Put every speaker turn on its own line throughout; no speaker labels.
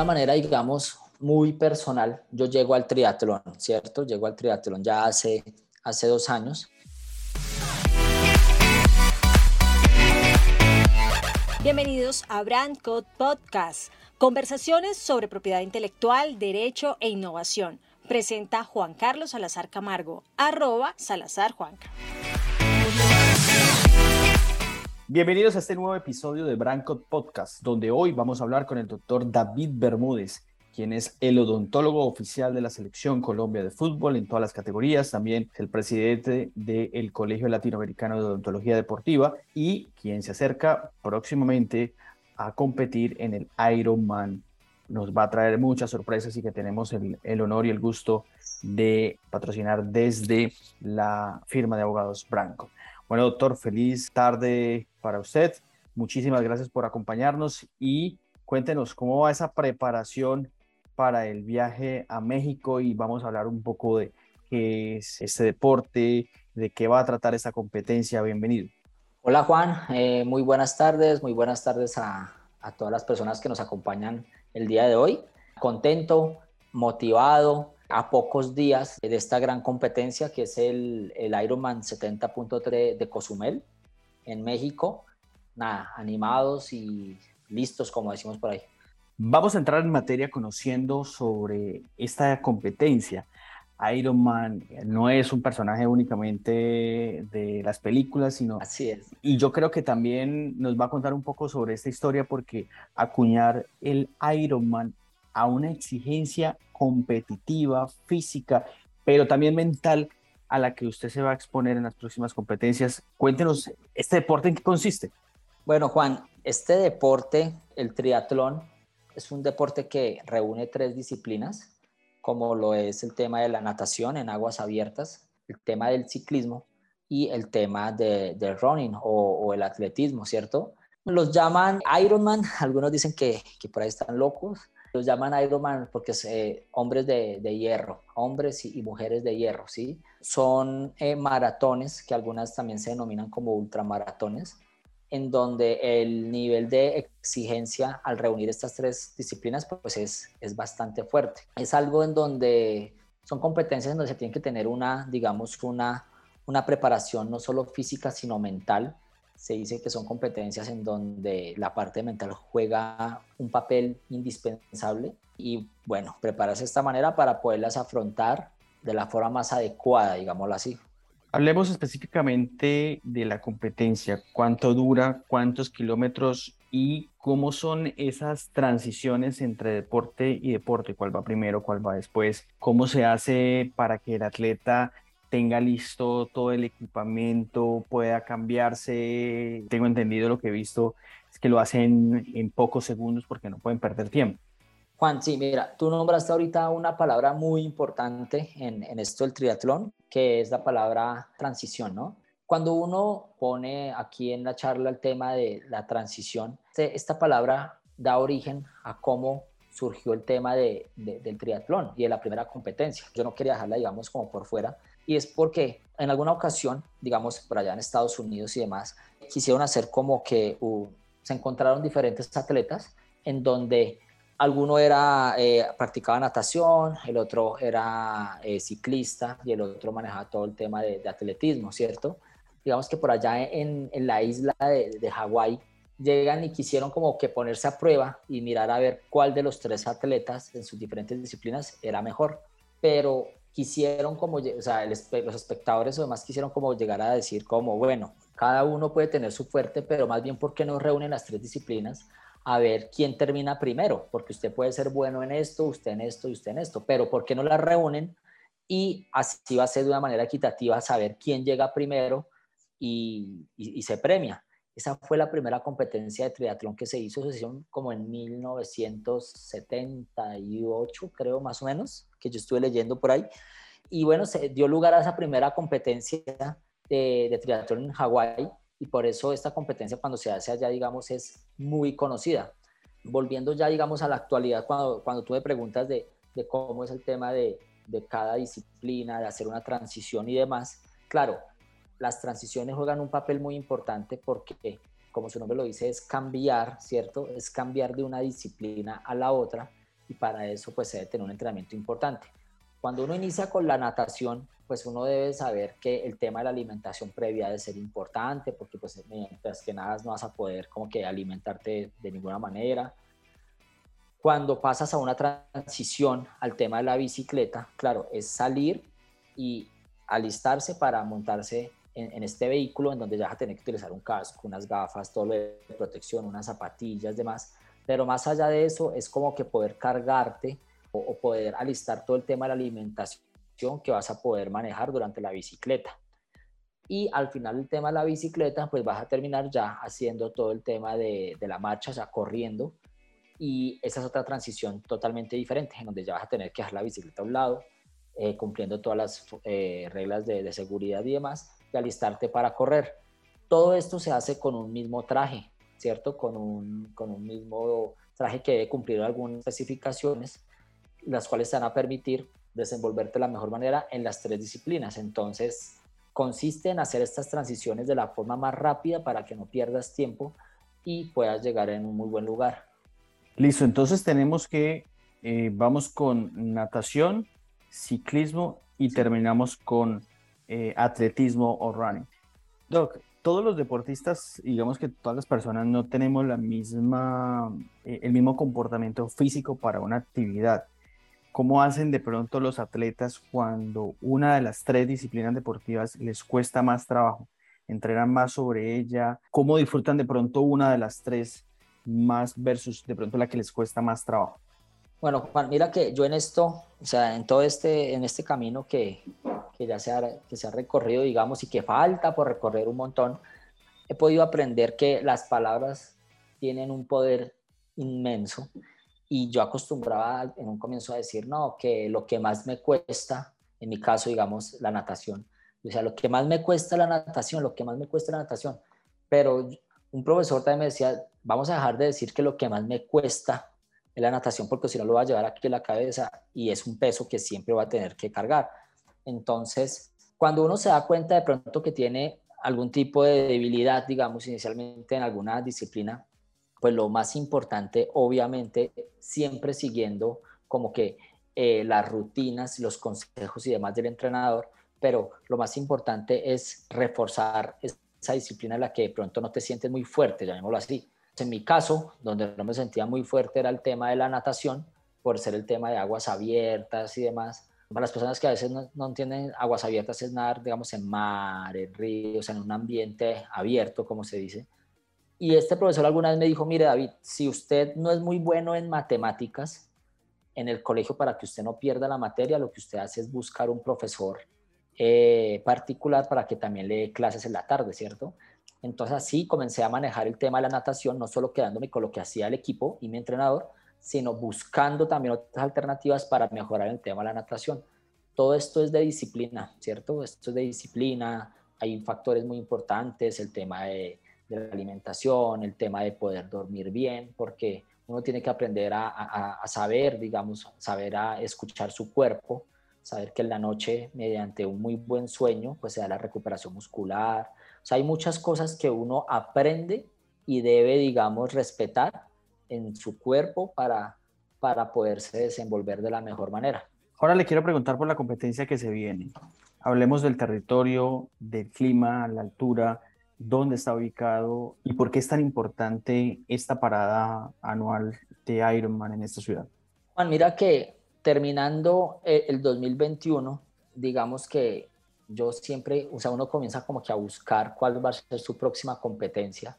una manera, digamos, muy personal, yo llego al triatlón, ¿cierto? Llego al triatlón ya hace, hace dos años.
Bienvenidos a Brand Code Podcast, conversaciones sobre propiedad intelectual, derecho e innovación. Presenta Juan Carlos Salazar Camargo, arroba Salazar Juanca.
Bienvenidos a este nuevo episodio de Brancot Podcast, donde hoy vamos a hablar con el doctor David Bermúdez, quien es el odontólogo oficial de la Selección Colombia de Fútbol en todas las categorías, también el presidente del Colegio Latinoamericano de Odontología Deportiva y quien se acerca próximamente a competir en el Ironman. Nos va a traer muchas sorpresas y que tenemos el, el honor y el gusto de patrocinar desde la firma de abogados Branco. Bueno, doctor, feliz tarde para usted. Muchísimas gracias por acompañarnos y cuéntenos cómo va esa preparación para el viaje a México y vamos a hablar un poco de qué es este deporte, de qué va a tratar esta competencia. Bienvenido.
Hola Juan, eh, muy buenas tardes, muy buenas tardes a, todas las personas que nos acompañan el día de hoy. Contento, motivado, a pocos días de esta gran competencia que es el Ironman 70.3 de Cozumel en México. Nada, animados y listos, como decimos por ahí.
Vamos a entrar en materia conociendo sobre esta competencia. Ironman no es un personaje únicamente de las películas, sino...
Así es.
Y yo creo que también nos va a contar un poco sobre esta historia porque acuñar el Ironman a una exigencia competitiva, física, pero también mental a la que usted se va a exponer en las próximas competencias. Cuéntenos, ¿este deporte en qué consiste?
Bueno, Juan, este deporte, el triatlón, es un deporte que reúne tres disciplinas, como lo es el tema de la natación en aguas abiertas, el tema del ciclismo y el tema del de running o, el atletismo, ¿cierto? Los llaman Ironman, algunos dicen que, que por ahí están locos, los llaman Ironman porque son eh, hombres de, de, hierro, hombres y, y, mujeres de hierro, ¿sí? Son eh, maratones, que algunas también se denominan como ultramaratones, en donde el nivel de exigencia al reunir estas tres disciplinas pues es, es bastante fuerte. Es algo en donde son competencias en donde se tiene que tener una, digamos, una, una preparación no solo física, sino mental, se dice que son competencias en donde la parte mental juega un papel indispensable y bueno, prepararse de esta manera para poderlas afrontar de la forma más adecuada, digámoslo así.
Hablemos específicamente de la competencia, cuánto dura, cuántos kilómetros y cómo son esas transiciones entre deporte y deporte, cuál va primero, cuál va después, cómo se hace para que el atleta tenga listo todo el equipamiento, pueda cambiarse. Tengo entendido lo que he visto es que lo hacen en pocos segundos porque no pueden perder tiempo.
Juan, sí, mira, tú nombraste ahorita una palabra muy importante en, en esto del triatlón, que es la palabra transición, ¿no? Cuando uno pone aquí en la charla el tema de la transición, este, esta palabra da origen a cómo surgió el tema de, de, del triatlón y de la primera competencia. Yo no quería dejarla, digamos, como por fuera, y es porque en alguna ocasión, digamos, por allá en Estados Unidos y demás, quisieron hacer como que se encontraron diferentes atletas en donde alguno era, eh, practicaba natación, el otro era eh, ciclista y el otro manejaba todo el tema de, de, atletismo, ¿cierto? Digamos que por allá en, en la isla de, de Hawái llegan y quisieron como que ponerse a prueba y mirar a ver cuál de los tres atletas en sus diferentes disciplinas era mejor. Pero quisieron como, o sea, los espectadores o demás quisieron como llegar a decir como, bueno, cada uno puede tener su fuerte, pero más bien ¿por qué no reúnen las tres disciplinas a ver quién termina primero? Porque usted puede ser bueno en esto, usted en esto y usted en esto, pero ¿por qué no las reúnen? Y así va a ser de una manera equitativa saber quién llega primero y, y, y se premia. Esa fue la primera competencia de triatlón que se hizo, se hizo como en 1978, creo más o menos, que yo estuve leyendo por ahí. Y bueno, se dio lugar a esa primera competencia de, de triatlón en Hawái y por eso esta competencia cuando se hace allá, digamos, es muy conocida. Volviendo ya, digamos, a la actualidad, cuando, cuando tú preguntas de, de cómo es el tema de, de cada disciplina, de hacer una transición y demás, claro, las transiciones juegan un papel muy importante porque, como su nombre lo dice, es cambiar, ¿cierto? Es cambiar de una disciplina a la otra y para eso pues se debe tener un entrenamiento importante. Cuando uno inicia con la natación, pues uno debe saber que el tema de la alimentación previa debe ser importante, porque pues mientras que nada no vas a poder como que alimentarte de ninguna manera. Cuando pasas a una transición al tema de la bicicleta, claro, es salir y alistarse para montarse en, este vehículo en donde ya vas a tener que utilizar un casco, unas gafas, todo lo de protección, unas zapatillas, demás. Pero más allá de eso, es como que poder cargarte o, poder alistar todo el tema de la alimentación que vas a poder manejar durante la bicicleta. Y al final el tema de la bicicleta, pues vas a terminar ya haciendo todo el tema de, de la marcha, o sea, corriendo. Y esa es otra transición totalmente diferente, en donde ya vas a tener que dejar la bicicleta a un lado, eh, cumpliendo todas las eh, reglas de, de, seguridad y demás, y alistarte para correr. Todo esto se hace con un mismo traje, ¿cierto? Con un, con un mismo traje que debe cumplir algunas especificaciones, las cuales te van a permitir desenvolverte de la mejor manera en las tres disciplinas. Entonces, consiste en hacer estas transiciones de la forma más rápida para que no pierdas tiempo y puedas llegar en un muy buen lugar.
Listo, entonces tenemos que, eh, vamos con natación, ciclismo y terminamos con eh, atletismo o running. Doc, todos los deportistas, digamos que todas las personas no tenemos la misma, eh, el mismo comportamiento físico para una actividad. ¿Cómo hacen de pronto los atletas cuando una de las tres disciplinas deportivas les cuesta más trabajo? ¿Entrenan más sobre ella? ¿Cómo disfrutan de pronto una de las tres más versus de pronto la que les cuesta más trabajo?
Bueno, Juan, mira que yo en esto, o sea, en todo este, en este camino que, que ya se ha, que se ha recorrido, digamos, y que falta por recorrer un montón, he podido aprender que las palabras tienen un poder inmenso. Y yo acostumbraba en un comienzo a decir, no, que lo que más me cuesta, en mi caso, digamos, la natación, o sea, lo que más me cuesta la natación, lo que más me cuesta la natación, pero un profesor también me decía, vamos a dejar de decir que lo que más me cuesta en la natación porque si no lo va a llevar aquí en la cabeza y es un peso que siempre va a tener que cargar. Entonces, cuando uno se da cuenta de pronto que tiene algún tipo de debilidad, digamos, inicialmente en alguna disciplina, pues lo más importante, obviamente, siempre siguiendo como que eh, las rutinas, los consejos y demás del entrenador, pero lo más importante es reforzar esa disciplina en la que de pronto no te sientes muy fuerte, llamémoslo así. En mi caso, donde no me sentía muy fuerte era el tema de la natación, por ser el tema de aguas abiertas y demás. Para las personas que a veces no, entienden aguas abiertas es nadar, digamos, en mar, en ríos, en un ambiente abierto, como se dice. Y este profesor alguna vez me dijo, mire David, si usted no es muy bueno en matemáticas en el colegio para que usted no pierda la materia, lo que usted hace es buscar un profesor eh, particular para que también le dé clases en la tarde, ¿cierto? Entonces así comencé a manejar el tema de la natación, no solo quedándome con lo que hacía el equipo y mi entrenador, sino buscando también otras alternativas para mejorar el tema de la natación. Todo esto es de disciplina, ¿cierto? Esto es de disciplina, hay factores muy importantes, el tema de, la alimentación, el tema de poder dormir bien, porque uno tiene que aprender a, saber, digamos, saber a escuchar su cuerpo, saber que en la noche, mediante un muy buen sueño, pues se da la recuperación muscular, o sea, hay muchas cosas que uno aprende y debe, digamos, respetar en su cuerpo para, para poderse desenvolver de la mejor manera.
Ahora le quiero preguntar por la competencia que se viene. Hablemos del territorio, del clima, la altura, dónde está ubicado y por qué es tan importante esta parada anual de Ironman en esta ciudad.
Juan, mira que terminando el 2021, digamos que yo siempre, o sea, uno comienza como que a buscar cuál va a ser su próxima competencia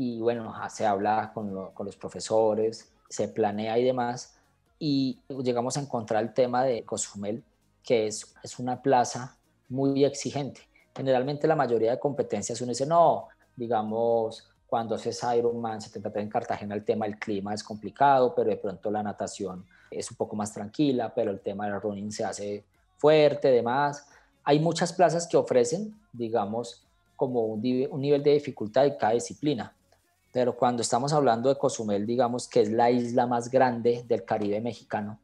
y bueno, se habla con, con los profesores, se planea y demás y llegamos a encontrar el tema de Cozumel, que es, es una plaza muy exigente. Generalmente la mayoría de competencias uno dice, no, digamos, cuando haces Ironman 73 en Cartagena el tema del clima es complicado, pero de pronto la natación es un poco más tranquila, pero el tema del running se hace fuerte, demás hay muchas plazas que ofrecen, digamos, como un, nivel de dificultad de cada disciplina. Pero cuando estamos hablando de Cozumel, digamos que es la isla más grande del Caribe mexicano,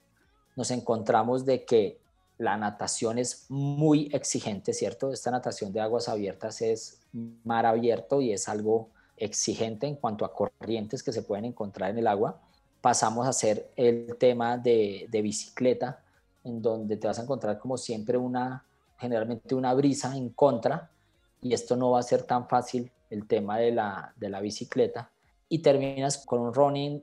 nos encontramos de que la natación es muy exigente, ¿cierto? Esta natación de aguas abiertas es mar abierto y es algo exigente en cuanto a corrientes que se pueden encontrar en el agua pasamos a hacer el tema de, de bicicleta, en donde te vas a encontrar como siempre una, generalmente una brisa en contra, y esto no va a ser tan fácil el tema de la, de la bicicleta, y terminas con un running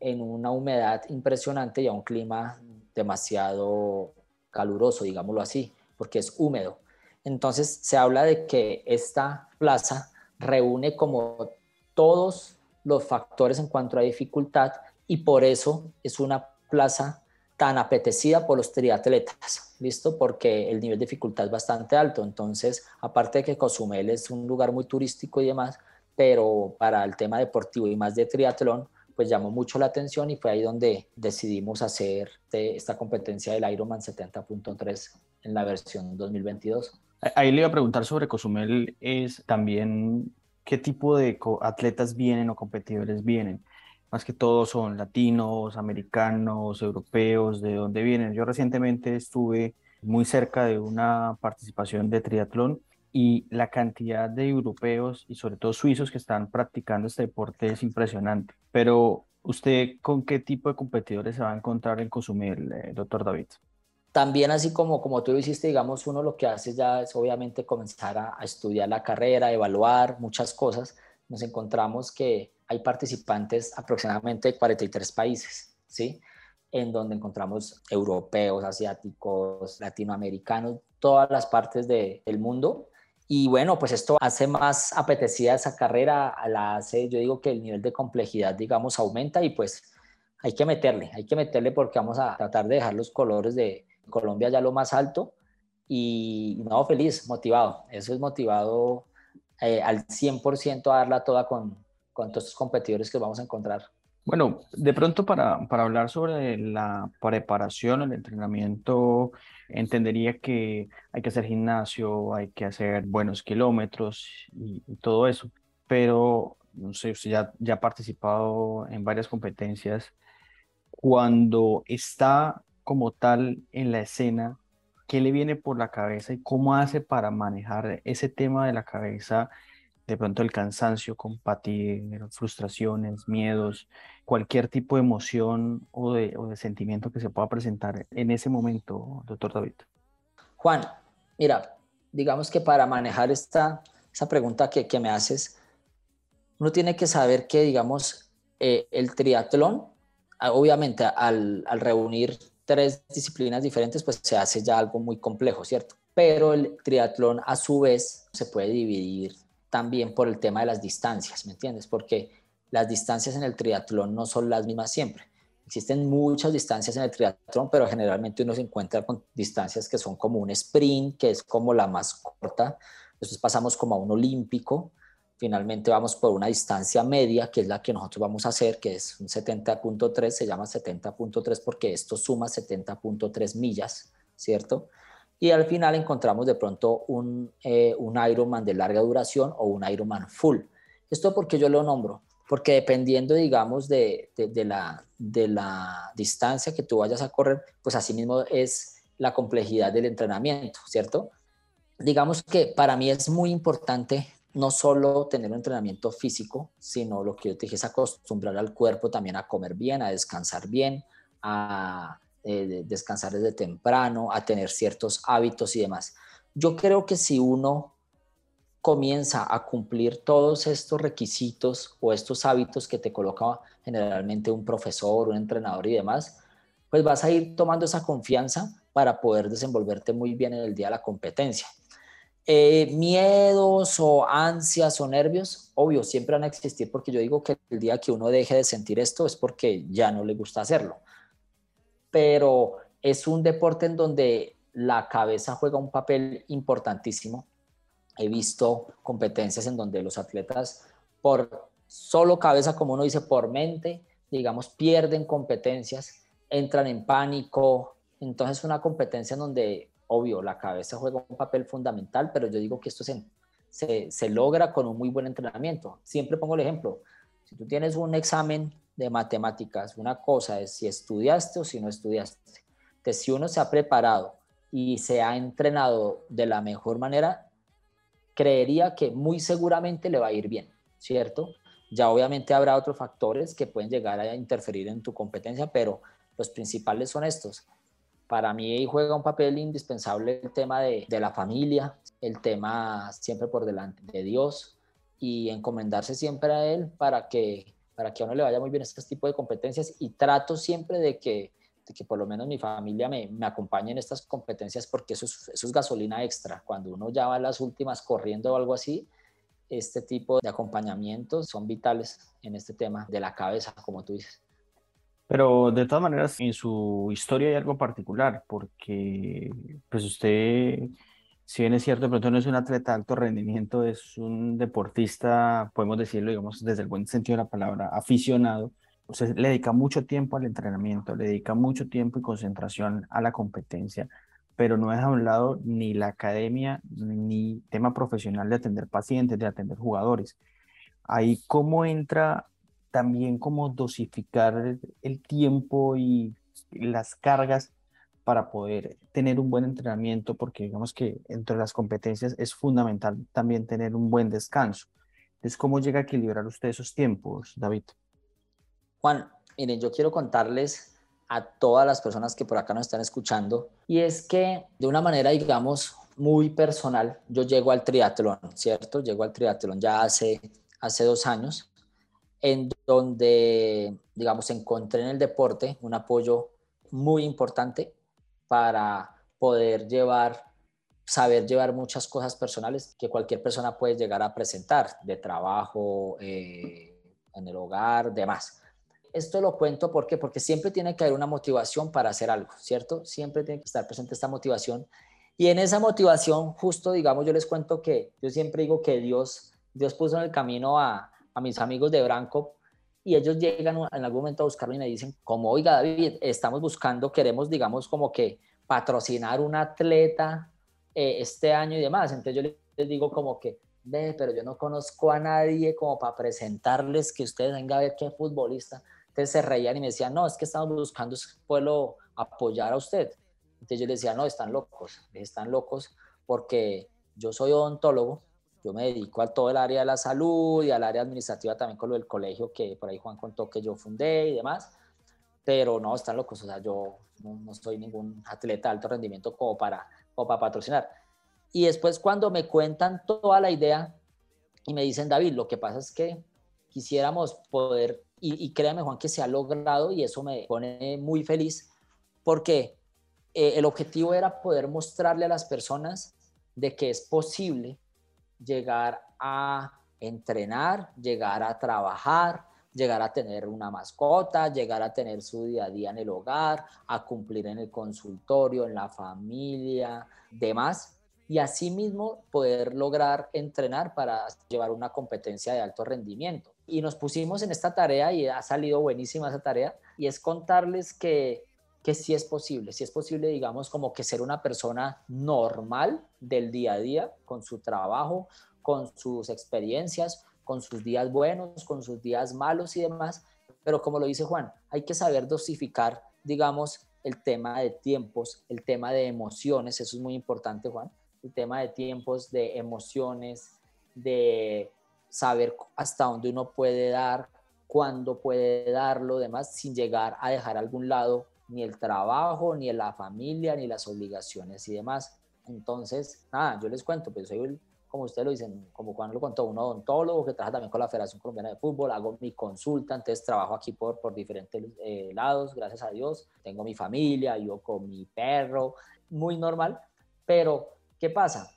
en una humedad impresionante y a un clima demasiado caluroso, digámoslo así, porque es húmedo. Entonces se habla de que esta plaza reúne como todos los factores en cuanto a dificultad y por eso es una plaza tan apetecida por los triatletas, ¿listo? Porque el nivel de dificultad es bastante alto. Entonces, aparte de que Cozumel es un lugar muy turístico y demás, pero para el tema deportivo y más de triatlón, pues llamó mucho la atención y fue ahí donde decidimos hacer esta competencia del Ironman 70.3 en la versión 2022.
Ahí le iba a preguntar sobre Cozumel, es también qué tipo de atletas vienen o competidores vienen. Más que todo son latinos, americanos, europeos, de dónde vienen. Yo recientemente estuve muy cerca de una participación de triatlón y la cantidad de europeos y sobre todo suizos que están practicando este deporte es impresionante. Pero usted, ¿con qué tipo de competidores se va a encontrar en Cozumel, eh, doctor David?
También así como, como tú lo hiciste, digamos, uno lo que hace ya es obviamente comenzar a, a estudiar la carrera, evaluar muchas cosas. Nos encontramos que hay participantes aproximadamente de 43 países, ¿sí? En donde encontramos europeos, asiáticos, latinoamericanos, todas las partes de, del mundo y bueno, pues esto hace más apetecida esa carrera, la hace, yo digo que el nivel de complejidad, digamos, aumenta y pues hay que meterle, hay que meterle porque vamos a tratar de dejar los colores de Colombia ya lo más alto y no, feliz, motivado, eso es motivado eh, al 100% a darla toda con, con todos estos competidores que vamos a encontrar.
Bueno, de pronto para, para hablar sobre la preparación, el entrenamiento, entendería que hay que hacer gimnasio, hay que hacer buenos kilómetros y, todo eso, pero no sé, usted ya, ya ha participado en varias competencias. Cuando está como tal en la escena, ¿qué le viene por la cabeza y cómo hace para manejar ese tema de la cabeza de pronto el cansancio, compartir frustraciones, miedos, cualquier tipo de emoción o de, o de sentimiento que se pueda presentar en ese momento, doctor David?
Juan, mira, digamos que para manejar esta, esa pregunta que, que me haces, uno tiene que saber que, digamos, eh, el triatlón, obviamente al, al reunir tres disciplinas diferentes, pues se hace ya algo muy complejo, ¿cierto? Pero el triatlón a su vez se puede dividir también por el tema de las distancias, ¿me entiendes? Porque las distancias en el triatlón no son las mismas siempre. Existen muchas distancias en el triatlón, pero generalmente uno se encuentra con distancias que son como un sprint, que es como la más corta. Después pasamos como a un olímpico. Finalmente vamos por una distancia media, que es la que nosotros vamos a hacer, que es un 70.3, se llama 70.3 porque esto suma 70.3 millas, ¿cierto? Y al final encontramos de pronto un, eh, un Ironman de larga duración o un Ironman full. ¿Esto porque yo lo nombro? Porque dependiendo, digamos, de, de, la, de la distancia que tú vayas a correr, pues así mismo es la complejidad del entrenamiento, ¿cierto? Digamos que para mí es muy importante no solo tener un entrenamiento físico, sino lo que yo te dije es acostumbrar al cuerpo también a comer bien, a descansar bien, a, eh, descansar desde temprano, a tener ciertos hábitos y demás. Yo creo que si uno comienza a cumplir todos estos requisitos o estos hábitos que te coloca generalmente un profesor, un entrenador y demás, pues vas a ir tomando esa confianza para poder desenvolverte muy bien en el día de la competencia. Eh, miedos o ansias o nervios, obvio, siempre van a existir porque yo digo que el día que uno deje de sentir esto es porque ya no le gusta hacerlo pero es un deporte en donde la cabeza juega un papel importantísimo. He visto competencias en donde los atletas por solo cabeza, como uno dice, por mente, digamos, pierden competencias, entran en pánico. Entonces es una competencia en donde, obvio, la cabeza juega un papel fundamental, pero yo digo que esto se, se, se logra con un muy buen entrenamiento. Siempre pongo el ejemplo, si tú tienes un examen de matemáticas. Una cosa es si estudiaste o si no estudiaste. Entonces, si uno se ha preparado y se ha entrenado de la mejor manera, creería que muy seguramente le va a ir bien, ¿cierto? Ya obviamente habrá otros factores que pueden llegar a interferir en tu competencia, pero los principales son estos. Para mí juega un papel indispensable el tema de, de la familia, el tema siempre por delante de Dios y encomendarse siempre a Él para que, para que a uno le vaya muy bien este tipo de competencias y trato siempre de que, de que por lo menos mi familia me, me acompañe en estas competencias porque eso es, eso es gasolina extra. Cuando uno ya va a las últimas corriendo o algo así, este tipo de acompañamientos son vitales en este tema de la cabeza, como tú dices.
Pero de todas maneras, en su historia hay algo particular, porque pues usted, si bien es cierto, de pronto no es un atleta de alto rendimiento, es un deportista, podemos decirlo, digamos, desde el buen sentido de la palabra, aficionado. Usted le dedica mucho tiempo al entrenamiento, le dedica mucho tiempo y concentración a la competencia, pero no deja a un lado ni la academia ni tema profesional de atender pacientes, de atender jugadores. Ahí, ¿cómo entra también como dosificar el tiempo y las cargas para poder tener un buen entrenamiento, porque digamos que entre las competencias es fundamental también tener un buen descanso. Entonces, ¿cómo llega a equilibrar usted esos tiempos, David?
Juan, miren, yo quiero contarles a todas las personas que por acá nos están escuchando, y es que de una manera, digamos, muy personal, yo llego al triatlón, ¿cierto? Llego al triatlón ya hace, hace dos años en donde, digamos, encontré en el deporte un apoyo muy importante para poder llevar, saber llevar muchas cosas personales que cualquier persona puede llegar a presentar, de trabajo, eh, en el hogar, demás. Esto lo cuento porque porque siempre tiene que haber una motivación para hacer algo, ¿cierto? Siempre tiene que estar presente esta motivación. Y en esa motivación, justo, digamos, yo les cuento que yo siempre digo que Dios, Dios puso en el camino a, a mis amigos de Branco y ellos llegan en algún momento a buscarme y me dicen, como, oiga David, estamos buscando, queremos, digamos, como que patrocinar un atleta eh, este año y demás. Entonces yo les digo como que, ve, pero yo no conozco a nadie como para presentarles que ustedes vengan a ver qué futbolista. Entonces se reían y me decían, no, es que estamos buscando pueblo apoyar a usted. Entonces yo les decía, no, están locos, están locos porque yo soy odontólogo, yo me dedico a todo el área de la salud y al área administrativa también con lo del colegio que por ahí Juan contó que yo fundé y demás. Pero no, están locos. O sea, yo no, soy ningún atleta de alto rendimiento como para, como para patrocinar. Y después cuando me cuentan toda la idea y me dicen, David, lo que pasa es que quisiéramos poder, y, y créame Juan que se ha logrado y eso me pone muy feliz, porque eh, el objetivo era poder mostrarle a las personas de que es posible llegar a entrenar, llegar a trabajar, llegar a tener una mascota, llegar a tener su día a día en el hogar, a cumplir en el consultorio, en la familia, demás, y asimismo poder lograr entrenar para llevar una competencia de alto rendimiento. Y nos pusimos en esta tarea y ha salido buenísima esa tarea, y es contarles que que sí es posible, si es posible, digamos, como que ser una persona normal del día a día, con su trabajo, con sus experiencias, con sus días buenos, con sus días malos y demás, pero como lo dice Juan, hay que saber dosificar, digamos, el tema de tiempos, el tema de emociones, eso es muy importante, Juan, el tema de tiempos, de emociones, de saber hasta dónde uno puede dar, cuándo puede darlo, demás, sin llegar a dejar algún lado ni el trabajo, ni la familia, ni las obligaciones y demás. Entonces, nada, yo les cuento, pues soy, como ustedes lo dicen, como cuando lo contó, un odontólogo que trabaja también con la Federación Colombiana de Fútbol, hago mi consulta, entonces trabajo aquí por, por diferentes eh, lados, gracias a Dios, tengo mi familia, yo con mi perro, muy normal, pero ¿qué pasa?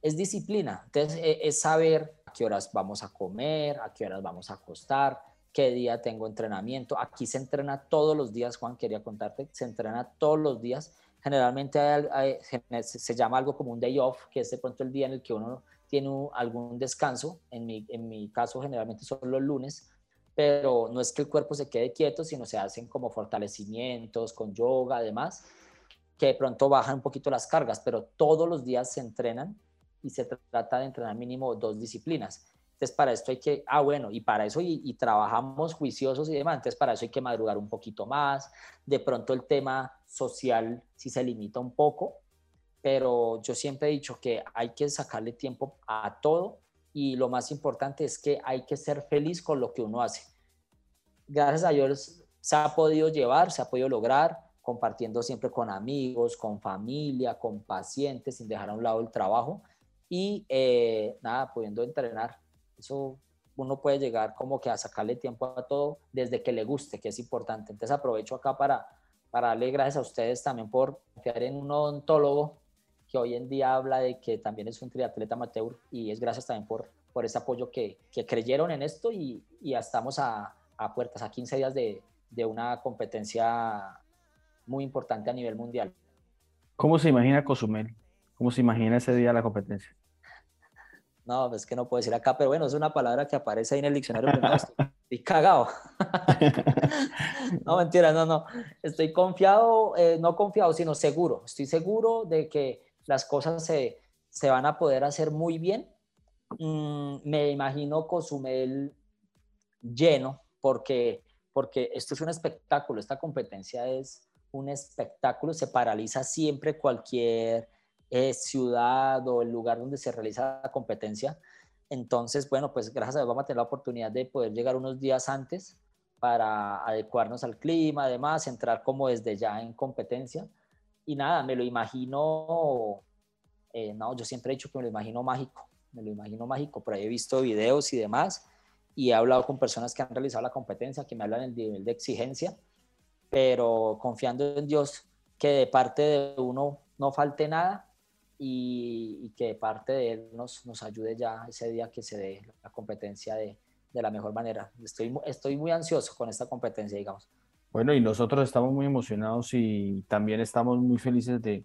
Es disciplina, entonces eh, es saber a qué horas vamos a comer, a qué horas vamos a acostar, qué día tengo entrenamiento. Aquí se entrena todos los días, Juan, quería contarte, se entrena todos los días. Generalmente se llama algo como un day off, que es de pronto el día en el que uno tiene algún descanso. En mi, en mi caso, generalmente son los lunes, pero no es que el cuerpo se quede quieto, sino se hacen como fortalecimientos con yoga, además, que de pronto bajan un poquito las cargas, pero todos los días se entrenan y se trata de entrenar mínimo dos disciplinas entonces, para esto hay que, ah, bueno, y para eso, y, trabajamos juiciosos y demás, entonces para eso hay que madrugar un poquito más. De pronto el tema social sí se limita un poco, pero yo siempre he dicho que hay que sacarle tiempo a todo y lo más importante es que hay que ser feliz con lo que uno hace. Gracias a Dios se ha podido llevar, se ha podido lograr, compartiendo siempre con amigos, con familia, con pacientes, sin dejar a un lado el trabajo y eh, nada, pudiendo entrenar. Eso uno puede llegar como que a sacarle tiempo a todo desde que le guste, que es importante. Entonces aprovecho acá para, para darle gracias a ustedes también por confiar en un odontólogo que hoy en día habla de que también es un triatleta amateur y es gracias también por, por ese apoyo que, que creyeron en esto y, y ya estamos a, a, puertas, a 15 días de, de una competencia muy importante a nivel mundial.
¿Cómo se imagina Cozumel? ¿Cómo se imagina ese día la competencia?
No, es que no puedo decir acá, pero bueno, es una palabra que aparece ahí en el diccionario. estoy, cagado. no, mentira, no, no. Estoy confiado, eh, no confiado, sino seguro. Estoy seguro de que las cosas se, se van a poder hacer muy bien. Mm, me imagino Cozumel lleno, porque, porque esto es un espectáculo, esta competencia es un espectáculo, se paraliza siempre cualquier ciudad o el lugar donde se realiza la competencia. Entonces, bueno, pues gracias a Dios vamos a tener la oportunidad de poder llegar unos días antes para adecuarnos al clima, además, entrar como desde ya en competencia. Y nada, me lo imagino, eh, no, yo siempre he dicho que me lo imagino mágico, me lo imagino mágico, por ahí he visto videos y demás, y he hablado con personas que han realizado la competencia, que me hablan del nivel de exigencia, pero confiando en Dios que de parte de uno no falte nada y, que parte de él nos, nos ayude ya ese día que se dé la competencia de, de la mejor manera. Estoy, estoy muy ansioso con esta competencia, digamos.
Bueno, y nosotros estamos muy emocionados y también estamos muy felices de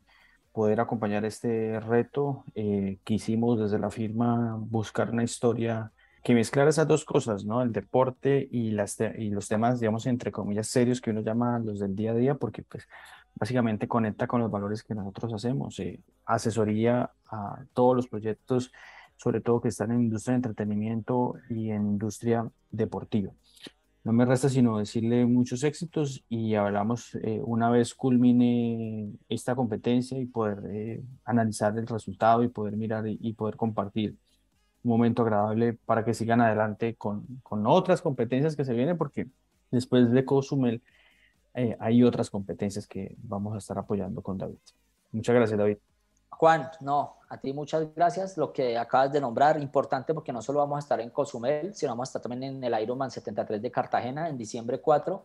poder acompañar este reto. Eh, quisimos desde la firma buscar una historia que mezclara esas dos cosas, ¿no? El deporte y, las y los temas, digamos, entre comillas, serios que uno llama los del día a día, porque pues básicamente conecta con los valores que nosotros hacemos, eh, asesoría a todos los proyectos, sobre todo que están en industria de entretenimiento y en industria deportiva. No me resta sino decirle muchos éxitos y hablamos eh, una vez culmine esta competencia y poder eh, analizar el resultado y poder mirar y, poder compartir un momento agradable para que sigan adelante con, con otras competencias que se vienen porque después de Cozumel eh, hay otras competencias que vamos a estar apoyando con David. Muchas gracias, David.
Juan, no, a ti muchas gracias. Lo que acabas de nombrar, importante porque no solo vamos a estar en Cozumel, sino vamos a estar también en el Ironman 73 de Cartagena en diciembre 4.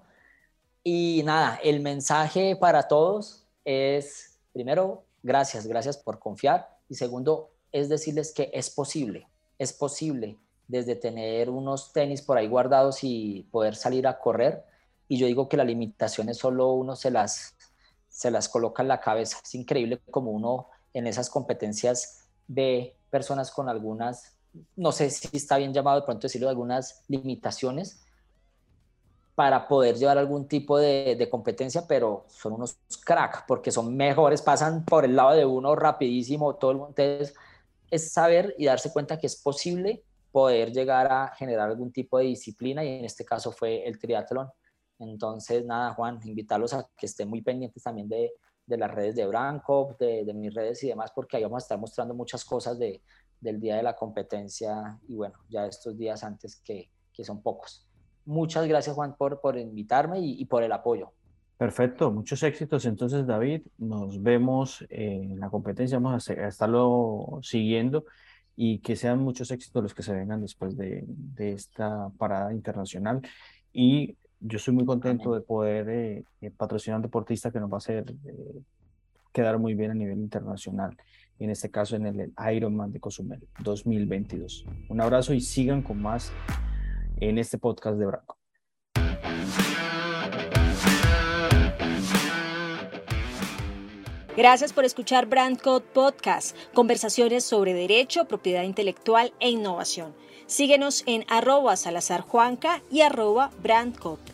Y nada, el mensaje para todos es, primero, gracias, gracias por confiar. Y segundo, es decirles que es posible, es posible desde tener unos tenis por ahí guardados y poder salir a correr y yo digo que las limitaciones solo uno se las, se las coloca en la cabeza. Es increíble como uno en esas competencias ve personas con algunas, no sé si está bien llamado de pronto decirlo, algunas limitaciones para poder llevar algún tipo de, de competencia, pero son unos crack porque son mejores, pasan por el lado de uno rapidísimo, todo el mundo. Entonces, es saber y darse cuenta que es posible poder llegar a generar algún tipo de disciplina y en este caso fue el triatlón. Entonces, nada, Juan, invitarlos a que estén muy pendientes también de, de las redes de Branco, de, de, mis redes y demás, porque ahí vamos a estar mostrando muchas cosas de, del día de la competencia y bueno, ya estos días antes que, que son pocos. Muchas gracias, Juan, por, por invitarme y, y, por el apoyo.
Perfecto, muchos éxitos. Entonces, David, nos vemos en la competencia, vamos a, estarlo siguiendo y que sean muchos éxitos los que se vengan después de, de esta parada internacional. Y yo estoy muy contento de poder eh, eh, patrocinar a un deportista que nos va a hacer eh, quedar muy bien a nivel internacional, en este caso en el Ironman de Cozumel 2022. Un abrazo y sigan con más en este podcast de Branco.
Gracias por escuchar Brand Code Podcast, conversaciones sobre derecho, propiedad intelectual e innovación. Síguenos en arroba salazarjuanca y arroba brandcode.